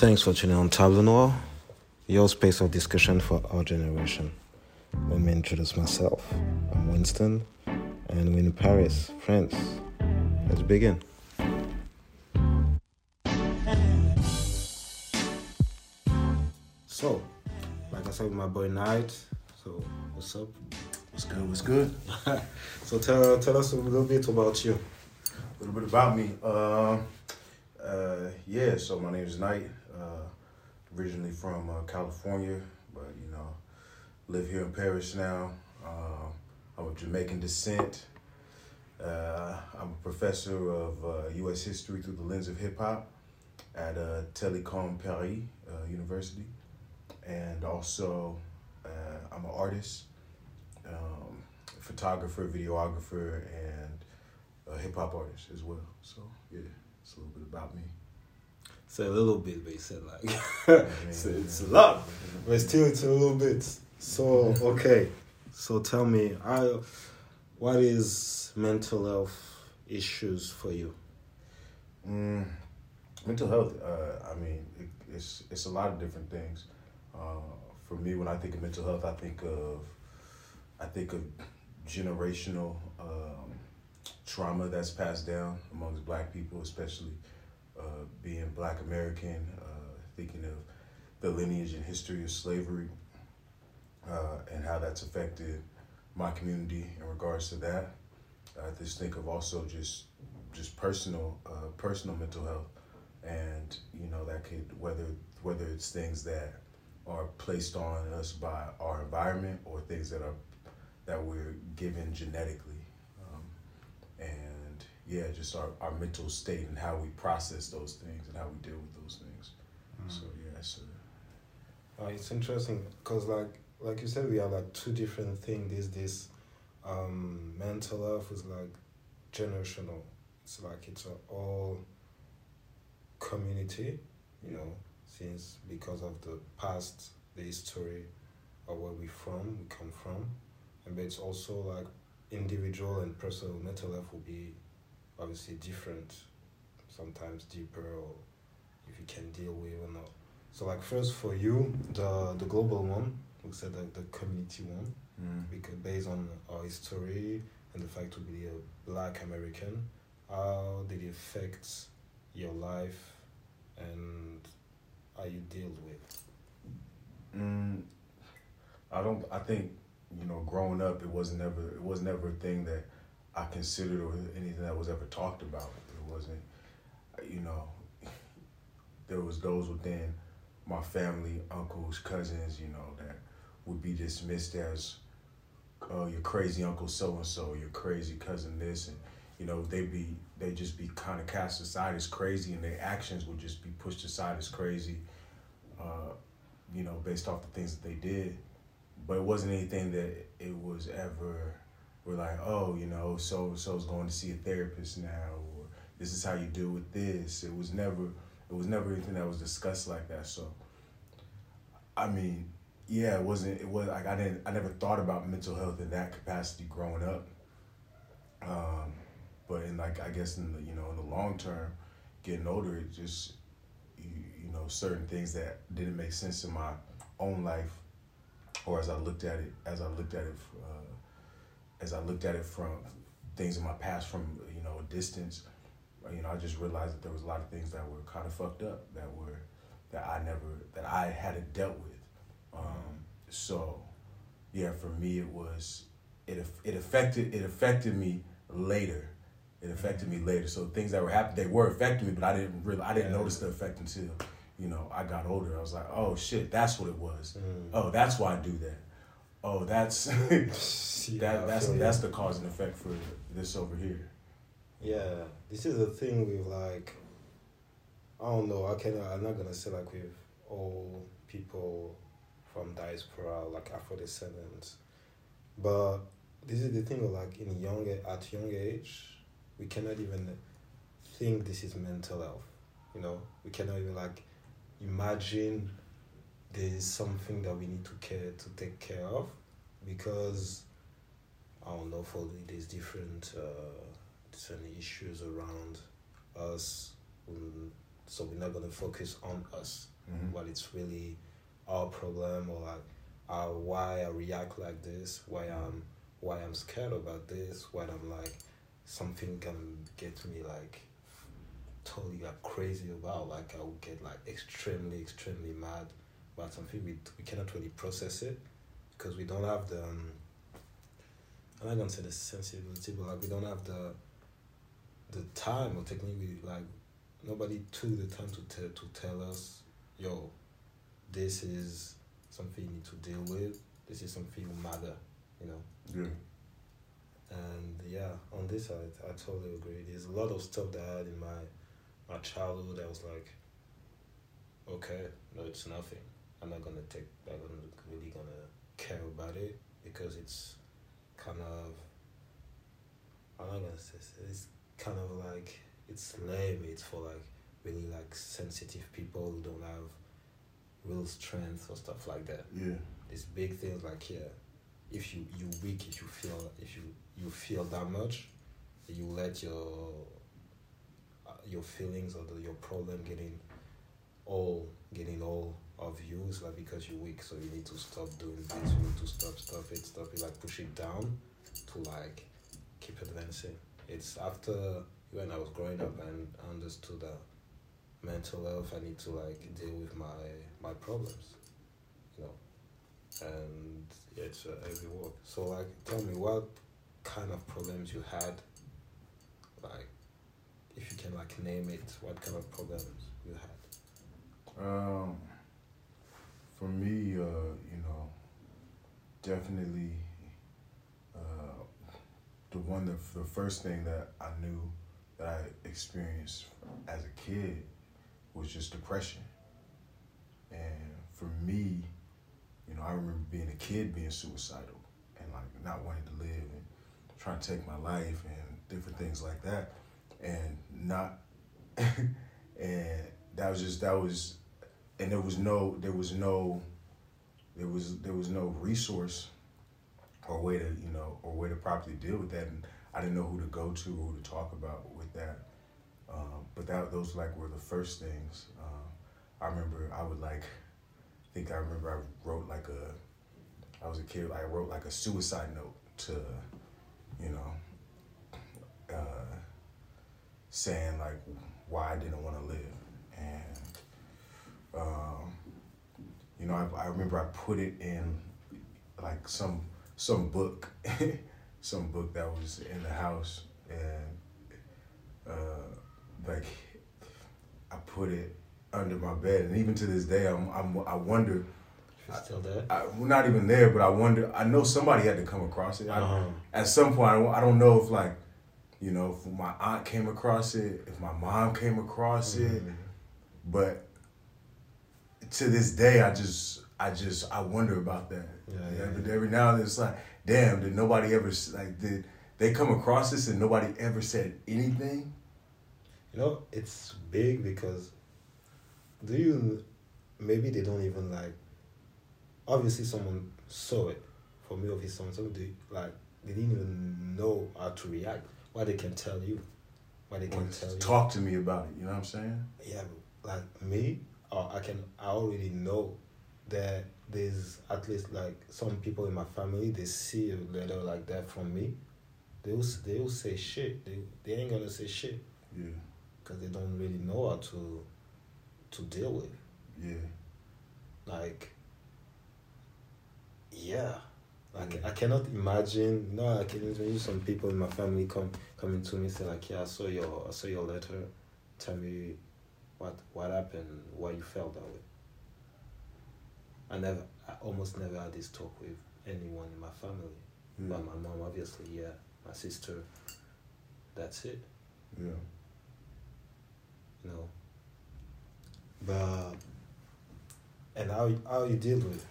Thanks for tuning on Table Noir, your space of discussion for our generation. Let me introduce myself. I'm Winston, and we're in Paris, France. Let's begin. So, like I said with my boy Knight, so what's up? What's good? What's good? So tell tell us a little bit about you. A little bit about me. Um, uh, yeah, so my name is Knight. Uh, originally from uh, California, but you know, live here in Paris now. Uh, I'm of Jamaican descent. Uh, I'm a professor of uh, U.S. history through the lens of hip hop at uh, Telecom Paris uh, University, and also uh, I'm an artist, um, photographer, videographer, and a hip hop artist as well. So yeah, it's a little bit about me. Say a little bit, but you said like Yeah, it's, a lot, but still it's a little bit. So okay, so tell me, I, what is mental health issues for you? Mm, mental health. Uh, I mean, it, it's it's a lot of different things. Uh, for me, when I think of mental health, I think of I think of generational um, trauma that's passed down amongst Black people, especially uh, being Black American. Uh, thinking of the lineage and history of slavery uh, and how that's affected my community in regards to that. I just think of also just just personal uh, personal mental health, and you know that could whether whether it's things that are placed on us by our environment or things that are that we're given genetically, yeah, just our, our mental state and how we process those things and how we deal with those things. So yeah, so Uh, it's interesting because, like, like you said, we have like two different things. There's this um, mental health is like generational. It's like it's all community, you know, since because of the past, the history of where we from, we come from, and but it's also like individual and personal mental health will be obviously different, sometimes deeper or if you can deal with or not. So like first for you, the the global one, we said like the community one, mm. because based on our history and the fact to be a black American, how did it affect your life and how you dealt with? Mm, I don't. I think you know, growing up, it was never. It was never a thing that I considered or anything that was ever talked about. It wasn't. You know, there was those within my family, uncles, cousins. You know, that would be dismissed as, "Oh, your crazy uncle so and so, your crazy cousin this," and you know, they'd be they just be kind of cast aside as crazy, and their actions would just be pushed aside as crazy. Uh, you know, based off the things that they did. But it wasn't anything that it was ever, we're like, oh, you know, so and so's going to see a therapist now, or this is how you deal with this. It was never, it was never anything that was discussed like that. So, I mean, yeah, it wasn't, it was like, I didn't, I never thought about mental health in that capacity growing up. Um, but in like, I guess in the, you know, in the long term, getting older, it just, you, you know certain things that didn't make sense in my own life or as I looked at it as I looked at it uh, as I looked at it from things in my past from you know a distance you know I just realized that there was a lot of things that were kind of fucked up that were that I never that I hadn't dealt with um, so yeah for me it was it it affected it affected me later it affected me later. So things that were happening, they were affecting me, but I didn't really, I didn't notice the effect until, you know, I got older. I was like, oh shit, that's what it was. Mm. Oh, that's why I do that. Oh, that's that, that's that's the cause and effect for this over here. Yeah, this is the thing with like, I don't know. I can I'm not gonna say like with all people from diaspora like Afro descendants, but this is the thing of like in young at young age, we cannot even think this is mental health. You know, we cannot even like imagine there is something that we need to care to take care of because I don't know for there's different uh, different issues around us. Um, so we're not gonna focus on us Mhm. what it's really our problem or like uh, why I react like this, why I'm why I'm scared about this, why I'm like something can get me like totally like crazy about like I will get like extremely extremely mad about something we we cannot really process it because we don't have the um, I'm not gonna say the sensibility but like we don't have the the time or technically like nobody took the time to tell to tell us yo this is something you need to deal with this is something will matter you know? Yeah. and yeah on this side i totally agree. There's a lot of stuff that i had in my my childhood that was like okay no it's nothing i'm not gonna take i'm not really gonna care about it because it's kind of i'm not gonna say it's kind of like it's lame. It's for like really like sensitive people who don't have real strength or stuff like that. Yeah. these big things like yeah if you you weak if you feel if you you feel that much you let your uh, your feelings or the, your problem getting all getting all of you it's like because you're weak so you need to stop doing this you need to stop stop it stop it like push it down to like keep advancing it's after when i was growing up and understood that mental health i need to like deal with my my problems you know and yeah, it's a heavy work. So like, tell me what kind of problems you had, like, if you can like name it, what kind of problems you had. Um, for me, uh, you know, definitely, uh, the one that the first thing that I knew that I experienced as a kid was just depression, and for me, you know, I remember being a kid being suicidal and like not wanting to live and trying to take my life and different things like that, and not, and that was just that was and there was no there was no there was there was no resource or way to you know or way to properly deal with that. And I didn't know who to go to or who to talk about with that. Um, but that those like were the first things. Um, I remember I would like I think I remember I wrote like a I was a kid I wrote like a suicide note to you know uh, saying like why I didn't want to live. And um, you know, I, I remember I put it in like some some book, some book that was in the house, and uh, like I put it under my bed, and even to this day, I'm, I'm I wonder. Still there. I, we're not even there, but I wonder. I know somebody had to come across it. I, Uh-huh. At some point, I don't, I don't know if like, you know, if my aunt came across it, if my mom came across it, Mhm. but to this day i just i just i wonder about that Yeah, yeah, But yeah. every now and then it's like damn did nobody ever like did they come across this and nobody ever said anything You know, it's big because do you maybe they don't even like obviously someone saw it. For me obviously someone someone they like they didn't even know how to react. Why they can tell you. Why they can tell you. talk to me about it you know what i'm saying Yeah, like me, uh, I can I already know that there's at least like some people in my family they see a letter like that from me, they will they will say shit. They they ain't gonna say shit yeah because they don't really know how to to deal with. yeah Like, yeah, like Yeah. I cannot imagine. You know, I can imagine some people in my family come coming to me say like, yeah, I saw your I saw your letter. Tell me what what happened, why you felt that way. I never, I almost never had this talk with anyone in my family. yeah But my mom, obviously, yeah. My sister, that's it. yeah you know. But and how how you deal with it.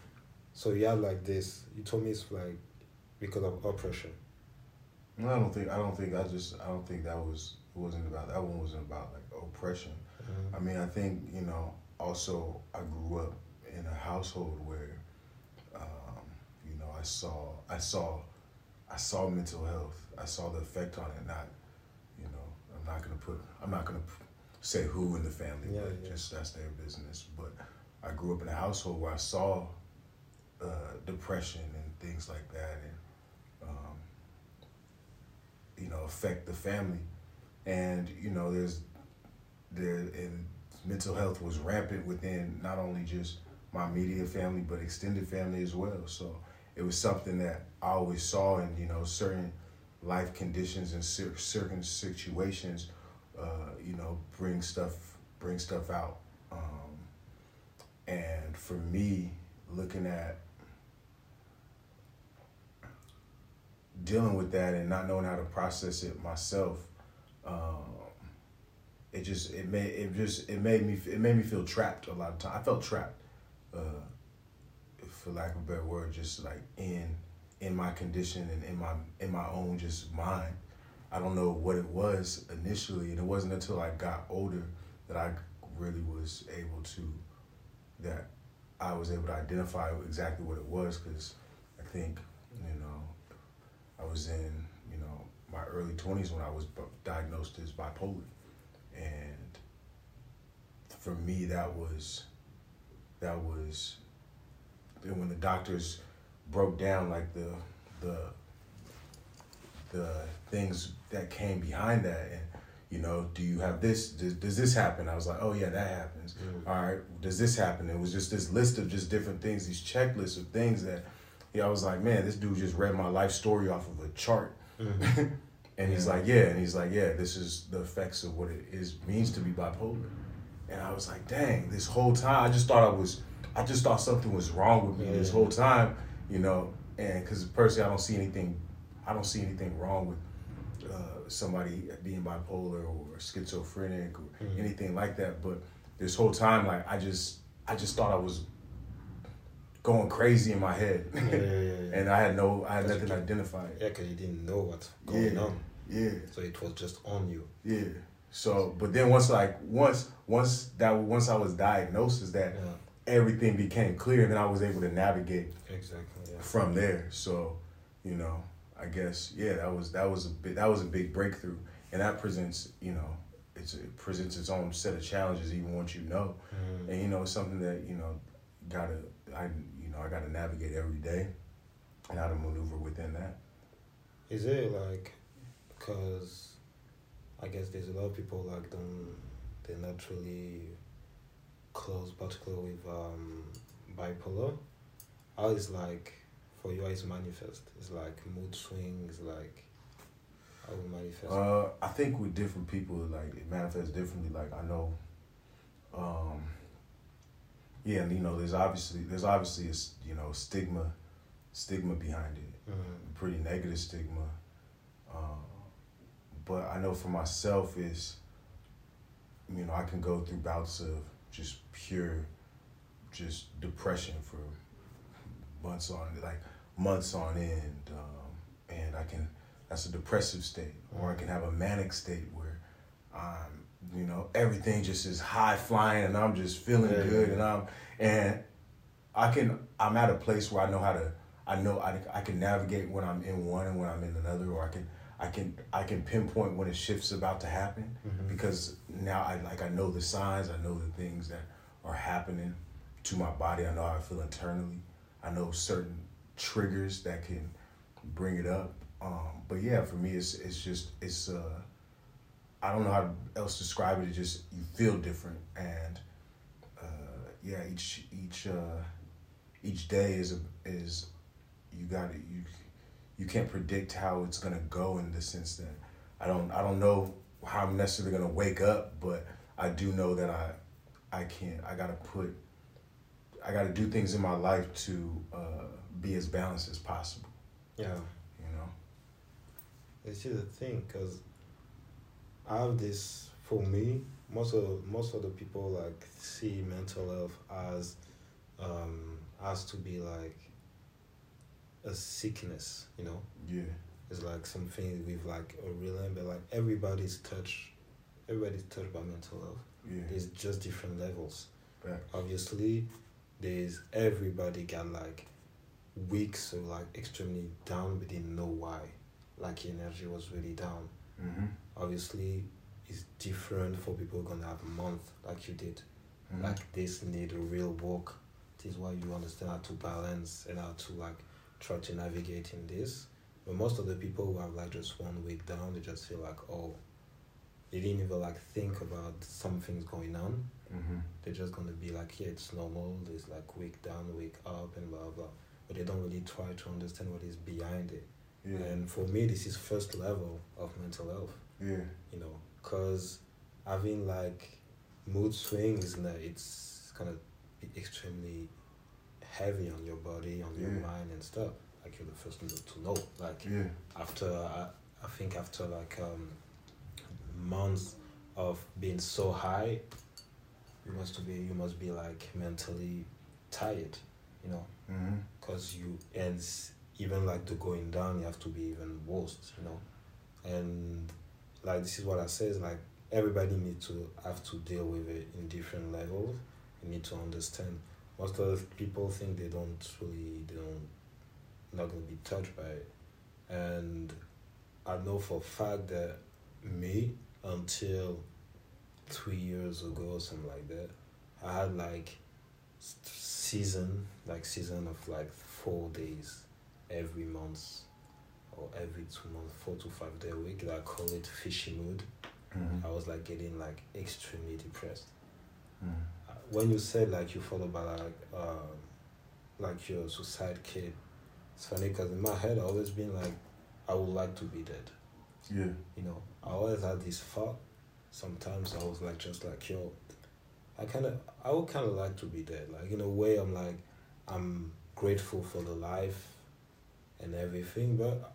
So you have like this. You told me it's like because of oppression. No, I don't think I don't think I just I don't think that was it wasn't about that one wasn't about like oppression I mean, I think you know. Also, I grew up in a household where, um, you know, I saw, I saw, I saw mental health. I saw the effect on it. Not, you know, I'm not gonna put, I'm not gonna, say who in the family, Yeah, but yeah. just that's their business. But I grew up in a household where I saw uh, depression and things like that, and um, you know, affect the family. And you know, there's there and mental health was rampant within not only just my immediate family but extended family as well. So it was something that I always saw, and you know, certain life conditions and certain situations, uh, you know, bring stuff bring stuff out. Um, and for me, looking at dealing with that and not knowing how to process it myself, um, it just it made it just it made me it made me feel trapped a lot of time. I felt trapped, uh, for lack of a better word, just like in in my condition and in my in my own just mind. I don't know what it was initially, and it wasn't until I got older that I really was able to that I was able to identify exactly what it was because I think you know I was in you know my early twenties when I was diagnosed as bipolar, and for me that was that was and when the doctors broke down like the the the things that came behind that and you know do you have this? Does, does this happen? I was like oh yeah that happens. Mm. all right does this happen? It was just this list of just different things these checklists of things that yeah i was like man this dude just read my life story off of a chart. Mhm. and he's Yeah. like yeah and he's like yeah this is the effects of what it is means to be bipolar. And i was like dang this whole time i just thought i was i just thought something was wrong with me this whole time you know? And because personally i don't see anything i don't see anything wrong with uh, somebody being bipolar or schizophrenic or Mhm. anything like that. But this whole time like i just i just thought i was going crazy in my head. Yeah, yeah, yeah, yeah. and i had no i had nothing you- identified yeah, because you didn't know what's going yeah. on, yeah so it was just on you. yeah so but then once like once once that once i was diagnosed is that Yeah, everything became clear and then i was able to navigate exactly. Yeah. from there so you know i guess yeah that was that was a big that was a big breakthrough and that presents you know it's, it presents its own set of challenges even once you know Mhm. and you know it's something that you know gotta i you know i gotta navigate every day and how to maneuver within that Is it like, because I guess there's a lot of people like them, they're not really close, particularly with um, bipolar. How is like, for you, how is manifest? It's like mood swings, like, how it manifest? Uh, I think with different people, like it manifests differently. Like I know, um, yeah, and you know, there's obviously there's obviously a you know stigma, stigma behind it, Mhm. pretty negative stigma. But I know for myself is, you know, I can go through bouts of just pure, just depression for months on like months on end, um, and I can that's a depressive state, or I can have a manic state where I'm, you know, everything just is high flying and I'm just feeling Yeah, good and I'm and I can I'm at a place where I know how to I know I, I can navigate when I'm in one and when I'm in another, or I can I can I can pinpoint when a shift's about to happen Mhm. because now I like I know the signs, I know the things that are happening to my body. I know how I feel internally. I know certain triggers that can bring it up. Um, but yeah, for me, it's it's just it's uh, I don't know how else to describe it. It just you feel different, and uh, yeah, each each uh, each day is a, is you got to you you can't predict how it's gonna go in the sense that I don't I don't know how I'm necessarily gonna wake up, but I do know that I I can't I gotta put I gotta do things in my life to uh, be as balanced as possible. Yeah. You know. This is the thing, because I have this for me. Most of most of the people like see mental health as um has to be like a sickness, you know. Yeah. It's like something with like a real but like everybody's touched, everybody's touched by mental health. Yeah. There's just different levels. Back. Obviously, there's everybody got like weeks of like extremely down, but didn't know why. Like your energy was really down Mm-hmm. obviously it's different for people gonna have a month like you did. Mhm. Like this need a real work. This is why you understand how to balance and how to like try to navigate in this. But most of the people who have like just one week down, they just feel like oh, they didn't even like think about something's going on. Mhm. They're just gonna be like, yeah, it's normal. It's like week down, week up, and blah blah. But they don't really try to understand what is behind it. Yeah. And for me, this is first level of mental health. Yeah. You know, cause having like mood swings, na- it's gonna be extremely heavy on your body, on your Yeah. mind and stuff. Like you're the first one to know. Like Yeah. after I, I think after like um months of being so high you must be you must be like mentally tired you know because you and even like the going down you have to be even worse you know and like this is what i say is like everybody need to have to deal with it in different levels you need to understand most of the people think they don't really they don't not gonna be touched by it and i know for a fact that me until three years ago or something like that i had like season like season of like four days every month or every two months four to five day a week i call it fishy mood Mhm. i was like getting like extremely depressed Mhm. When you said like you thought about like um like your suicide kid it's funny because in my head i always been like i would like to be dead. Yeah. you know i always had this thought. Sometimes i was like just like yo i kind of i would kind of like to be dead. Like in a way i'm like i'm grateful for the life and everything but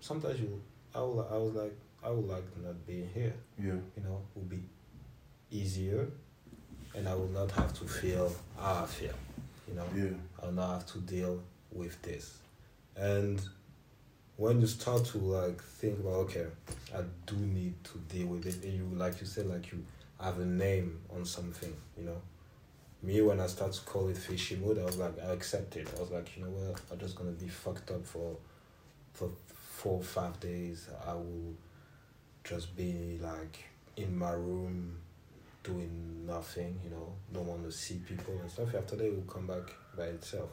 sometimes you i, would, I was like i would like not being here. Yeah. you know, would be easier and I will not have to feel how I feel, you know. Yeah. I'll not have to deal with this. And when you start to like think about okay, I do need to deal with it and you like you said, like you have a name on something, you know. Me when I start to call it fishy mood, I was like I accept it. I was like, you know what, I'm just gonna be fucked up for for four five days. I will just be like in my room doing nothing, you know, don't want to see people and stuff. After that, it will come back by itself.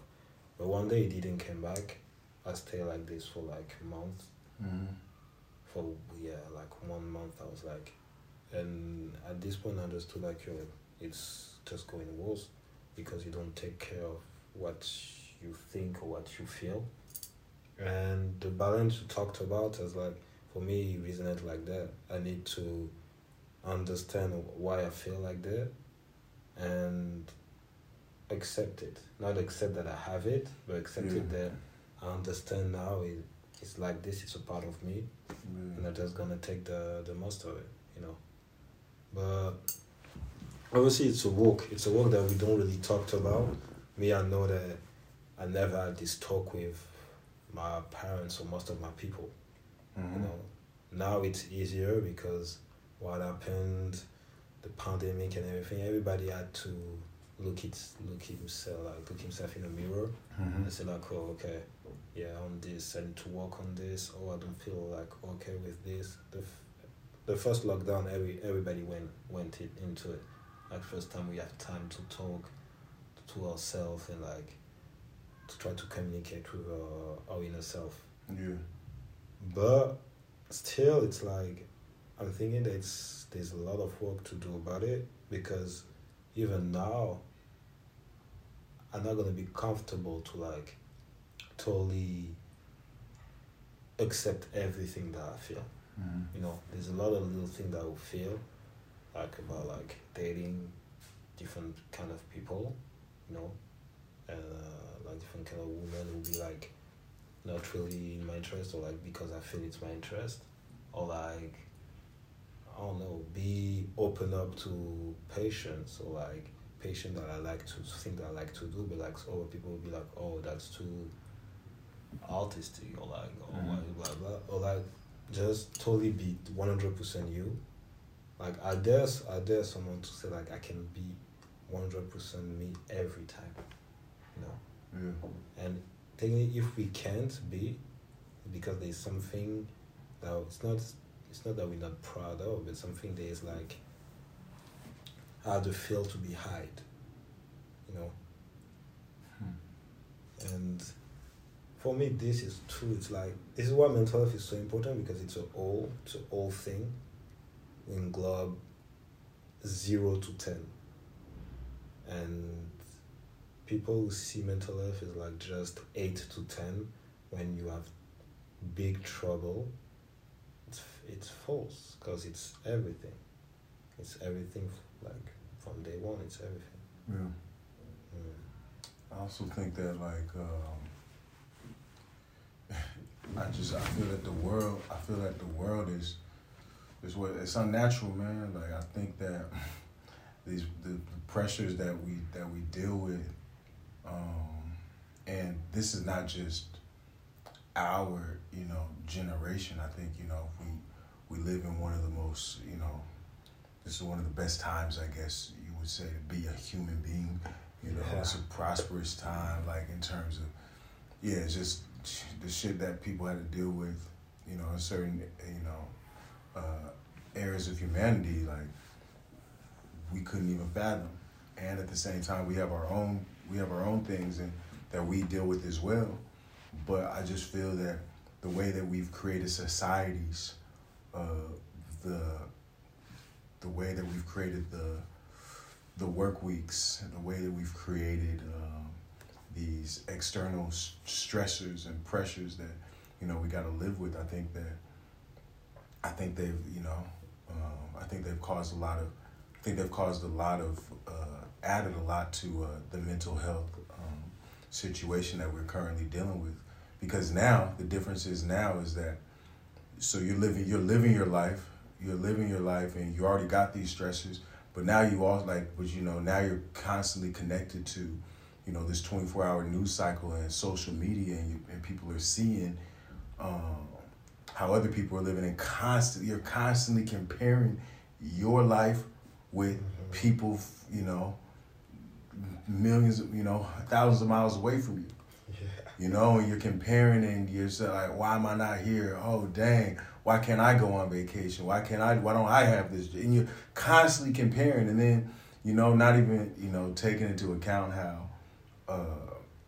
But one day it didn't come back. I stayed like this for like a month. Mhm. For yeah, like one month. I was like, and at this point, I understood like yo, it's just going worse because you don't take care of what you think or what you feel. And the balance you talked about is like for me, it resonated like that. I need to understand why I feel like that and accept it. Not accept that I have it, but accept it that I understand now it, it's like this, it's a part of me and Yeah. I'm just gonna take the, the most of it, you know. But obviously it's a work. It's a work that we don't really talk about. Me I know that I never had this talk with my parents or most of my people you Mhm. know now it's easier because what happened the pandemic and everything everybody had to look it look himself like look himself in a mirror Mhm. and say like oh okay yeah on this i need to work on this oh i don't feel like okay with this the, f- the first lockdown every everybody went went it, into it like first time we have time to talk to ourselves and like to try to communicate with our, our inner self Yeah. but still it's like i'm thinking that it's there's a lot of work to do about it because even now i'm not going to be comfortable to like totally accept everything that i feel Mhm. you know there's a lot of little things that i will feel like about like dating different kind of people you know and uh, like different kind of women will be like not really in my interest or like because i feel it's my interest or like i don't know be open up to patience or like patient that i like to think that i like to do but like other people will be like oh that's too artistic or like oh Mhm. blah blah or like just totally be 100% you like i dare i dare someone to say like i can be 100% me every time you know Yeah. and technically if we can't be because there's something that it's not it's not that we're not proud of, but something that is like how to feel to be hide, you know. Hmm. And for me, this is true. It's like this is why mental health is so important because it's a all, it's a all thing. In globe, zero to ten, and people who see mental health is like just eight to ten when you have big trouble. It's false because it's everything. It's everything like from day one. It's everything. Yeah. Mm. I also think that like um, I just I feel that the world I feel that the world is is what it's unnatural, man. Like I think that these the, the pressures that we that we deal with, um, and this is not just our you know generation. I think you know if we we live in one of the most you know this is one of the best times I guess you would say to be a human being. You know, Yeah. it's a prosperous time, like in terms of yeah, it's just the shit that people had to deal with. You know, in certain you know uh, areas of humanity, like we couldn't even fathom. And at the same time, we have our own we have our own things and that we deal with as well. But I just feel that the way that we've created societies, uh, the the way that we've created the the work weeks, and the way that we've created um, these external stressors and pressures that you know we got to live with. I think that I think they've you know um, I think they've caused a lot of I think they've caused a lot of uh, added a lot to uh, the mental health um, situation that we're currently dealing with. Because now the difference is now is that so you're living you're living your life you're living your life and you already got these stressors but now you all like but you know now you're constantly connected to you know this 24 hour news cycle and social media and, you, and people are seeing um, how other people are living and constantly you're constantly comparing your life with people you know millions of you know thousands of miles away from you. You know, and you're comparing and you're like, why am I not here? Oh, dang, why can't I go on vacation? Why can't I, why don't I have this? And you're constantly comparing and then, you know, not even, you know, taking into account how, uh,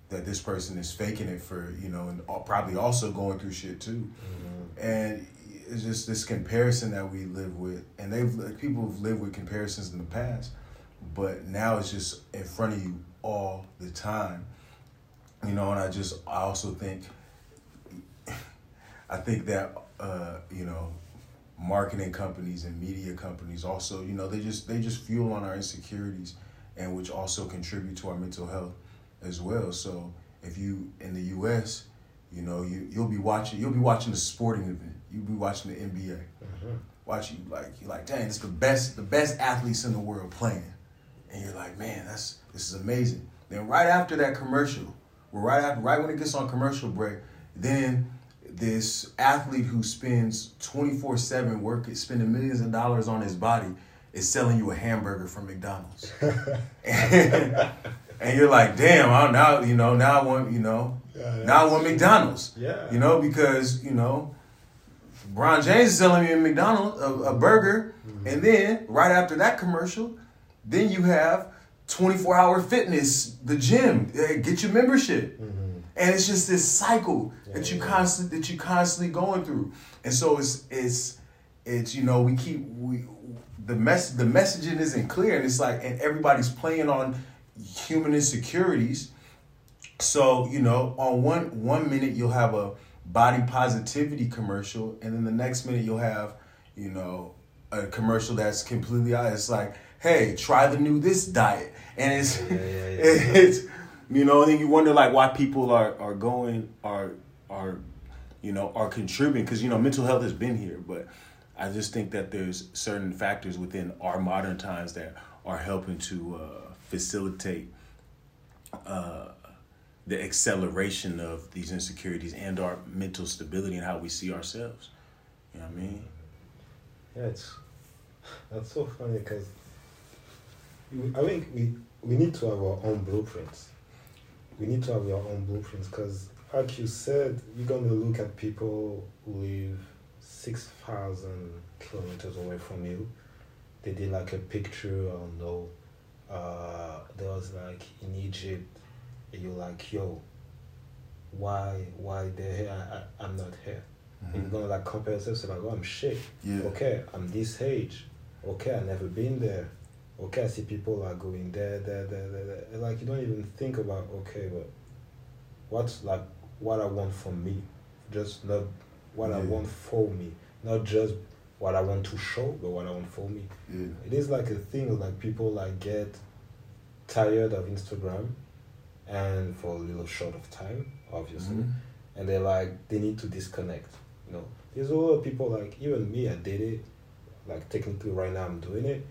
that this person is faking it for, you know, and probably also going through shit too. Mhm. And it's just this comparison that we live with, and they've like, people have lived with comparisons in the past, but now it's just in front of you all the time. You know, and I just I also think I think that uh, you know marketing companies and media companies also you know they just they just fuel on our insecurities and which also contribute to our mental health as well. So if you in the U.S. You know, you you'll be watching you'll be watching a sporting event. You'll be watching the NBA. Mhm. Watching like you're like, dang, it's the best the best athletes in the world playing. And you're like, man, that's this is amazing. Then right after that commercial, well, right after right when it gets on commercial break, then this athlete who spends 24-7 working spending millions of dollars on his body is selling you a hamburger from McDonald's. and, and you're like, damn, I now you know, now I want, you know, Yeah, now I want McDonald's. Yeah. You know, because, you know, Bron James is selling me a McDonald's, a, a burger, mm-hmm. and then right after that commercial, then you have 24 hour fitness, the gym, eh, get your membership. Mhm. And it's just this cycle that you Yeah. constantly that you constantly going through. And so it's it's it's you know, we keep we the mess the messaging isn't clear and it's like and everybody's playing on human insecurities. So, you know, on one one minute you'll have a body positivity commercial and then the next minute you'll have, you know, a commercial that's completely out. It's like, hey, try the new this diet. And it's Yeah, yeah, yeah. it's you know, and then you wonder like why people are are going are are you know are contributing because you know mental health has been here, but I just think that there's certain factors within our modern times that are helping to uh, facilitate uh, the acceleration of these insecurities and our mental stability and how we see ourselves. You know what I mean? Yeah, it's that's so funny because I think we we need to have our own blueprints. We need to have our own blueprints because, like you said, you're gonna look at people who live six thousand kilometers away from you. They did like a picture. I don't know. Uh, there was like in Egypt. You're like, yo, why, why they're here? I, I'm not here. And you're gonna like compare yourself. So like, oh, I'm shit. Yeah. Okay, I'm this age. Okay, i never been there. Okay, I see people are going there, there, there, there, there. Like you don't even think about okay, but what's like what I want for me, just not what I want for me, not just what I want to show, but what I want for me. Yeah. It is like a thing like people like get tired of Instagram, and for a little short of time, obviously Mhm. and they're like they need to disconnect you know there's a lot of people like even me i did it like technically right now i'm doing it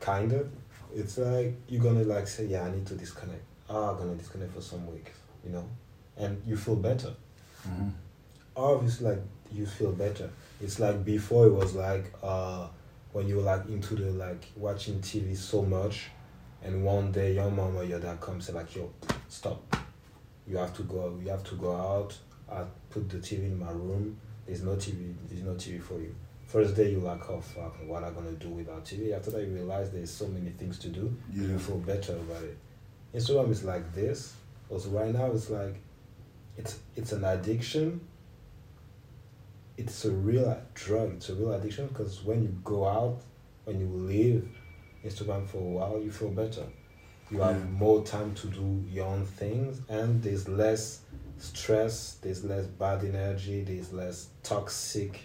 kind of it's like you're gonna like say yeah i need to disconnect. Ah i'm gonna disconnect for some weeks you know? And you feel better. Mhm. obviously like you feel better. It's like before it was like uh when you were like into the like watching tv so much and one day your mom or your dad comes and like yo stop. You have to go you have to go out. I put the tv in my room. There's no tv there's no tv for you first day you like oh fuck what am i gonna do without tv after that you realize there's so many things to do Yeah. you feel better about it instagram is like this also right now it's like it's it's an addiction it's a real drug it's a real addiction because when you go out when you leave instagram for a while you feel better you have Yeah. more time to do your own things and there's less stress there's less bad energy there's less toxic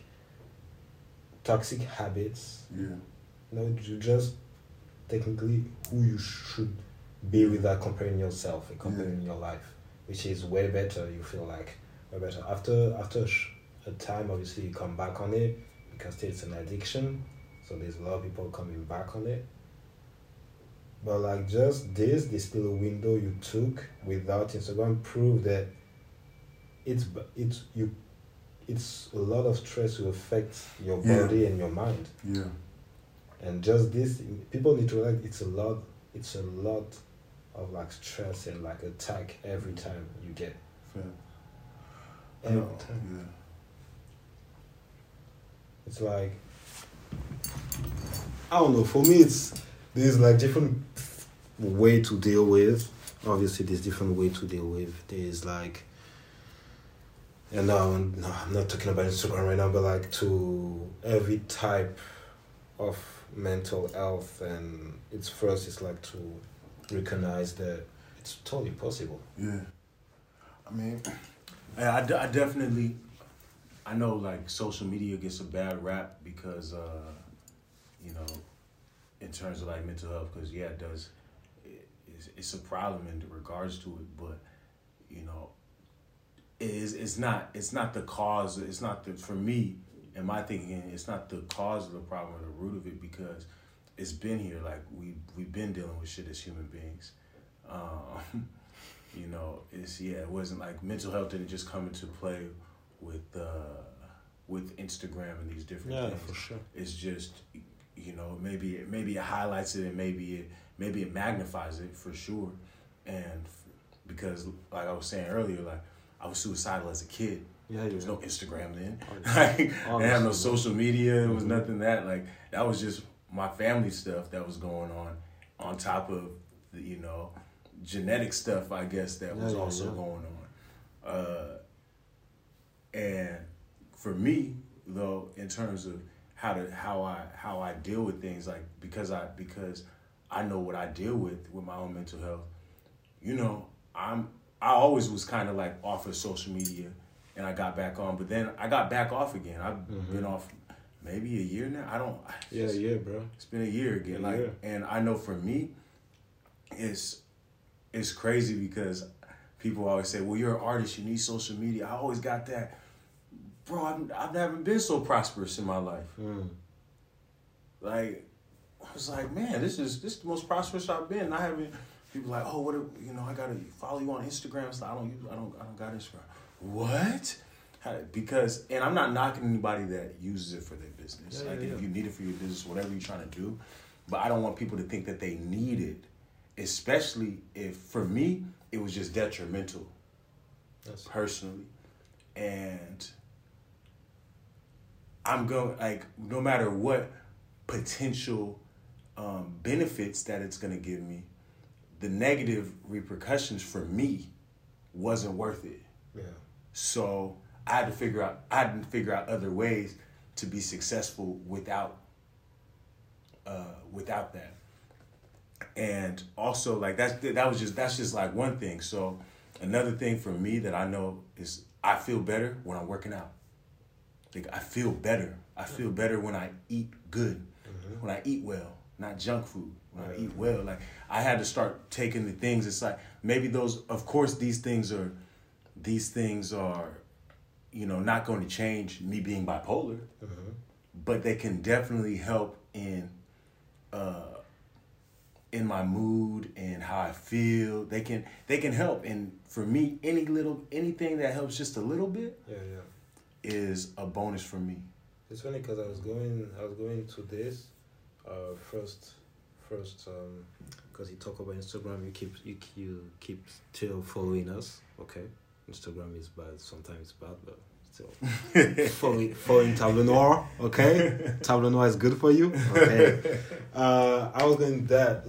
toxic habits. Yeah. you know you just technically who you should be without comparing yourself and comparing your life which is way better you feel like way better. After after a, time obviously you come back on it because it's an addiction so there's a lot of people coming back on it. But like just this this little window you took without instagram prove that it's it's you it's a lot of stress to affect your Yeah. body and your mind Yeah. and just this people need to realize it's a lot it's a lot of like stress and like attack every time you get Fair. every No, time Yeah. it's like i don't know for me it's there's like different way to deal with obviously there's different way to deal with there's like and now no, i'm not talking about instagram right now but like to every type of mental health and it's first it's like to recognize that it's totally possible Yeah. I mean, I, I definitely, I know like social media gets a bad rap because, uh, you know, in terms of like mental health, because yeah, it does, it, it's, it's a problem in regards to it, but you know, is it's not it's not the cause. It's not the for me in my thinking, it's not the cause of the problem or the root of it because it's been here. Like we we've been dealing with shit as human beings. Um, you know, it's yeah, it wasn't like mental health didn't just come into play with uh with Instagram and these different yeah things. for sure It's just you know, maybe it maybe it highlights it and maybe it maybe it magnifies it for sure. And f- because like I was saying earlier, like I was suicidal as a kid. yeah There was no Instagram then. Like, I didn't have no social media. It was Mhm. nothing that like that was just my family stuff that was going on on top of the, you know genetic stuff I guess that was Yeah, yeah, also yeah. going on. Uh, and for me though, in terms of how to how I how I deal with things like because I because I know what I deal with with my own mental health. You know, I'm I always was kind of like off of social media, and I got back on, but then I got back off again. I've Mhm. been off maybe a year now. I don't. yeah yeah bro It's been a year again. A Like, and I know for me, it's it's crazy because people always say, "Well, you're an artist. You need social media." I always got that, bro. I've I've never been so prosperous in my life. mm. Like, I was like, man, this is this is the most prosperous I've been. I haven't. People like, oh, what? if- You know, I gotta follow you on Instagram. So I don't use. I don't. I don't got Instagram. What? How, because, and I'm not knocking anybody that uses it for their business. Yeah, like, yeah, if yeah. you need it for your business, whatever you're trying to do. But I don't want people to think that they need it, especially if, for me, it was just detrimental That's personally, and I'm going like no matter what potential um, benefits that it's gonna give me, the negative repercussions for me wasn't worth it. Yeah. So I had to figure out I had to figure out other ways to be successful without uh, without that. And also like that's that was just that's just like one thing. So another thing for me that I know is I feel better when I'm working out. Like I feel better. I feel better when I eat good. When I eat well, not junk food. When I eat well, like I had to start taking the things. It's like maybe those. Of course, these things are, these things are, you know, not going to change me being bipolar, but they can definitely help in, uh, in my mood and how I feel. They can they can help. And for me, any little anything that helps just a little bit Yeah, yeah. is a bonus for me. It's funny because I was going, I was going to this, uh, first, first, um, because you talk about Instagram, you keep, you you keep still following us, okay? Instagram is bad, sometimes it's bad, but still following, following Tableau Noir, okay? Tableau Noir is good for you, okay? Uh, I was going that.